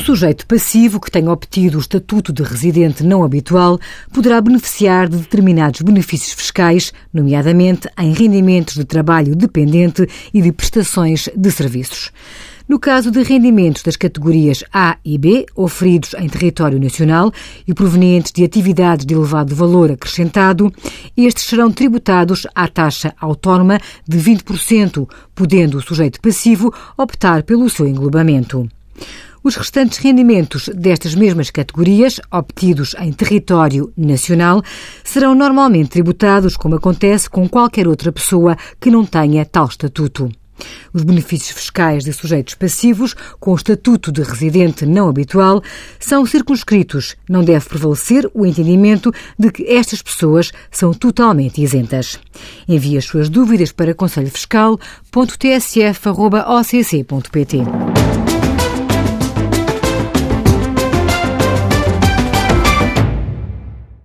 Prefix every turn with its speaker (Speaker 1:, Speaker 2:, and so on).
Speaker 1: sujeito passivo que tenha obtido o estatuto de residente não habitual poderá beneficiar de determinados benefícios fiscais, nomeadamente em rendimentos de trabalho dependente e de prestações de serviços. No caso de rendimentos das categorias A e B, oferidos em território nacional e provenientes de atividades de elevado valor acrescentado, estes serão tributados à taxa autónoma de 20%, podendo o sujeito passivo optar pelo seu englobamento. Os restantes rendimentos destas mesmas categorias, obtidos em território nacional, serão normalmente tributados, como acontece com qualquer outra pessoa que não tenha tal estatuto. Os benefícios fiscais de sujeitos passivos com o estatuto de residente não habitual são circunscritos. Não deve prevalecer o entendimento de que estas pessoas são totalmente isentas. Envie as suas dúvidas para conselhofiscal.tsf.occ.pt.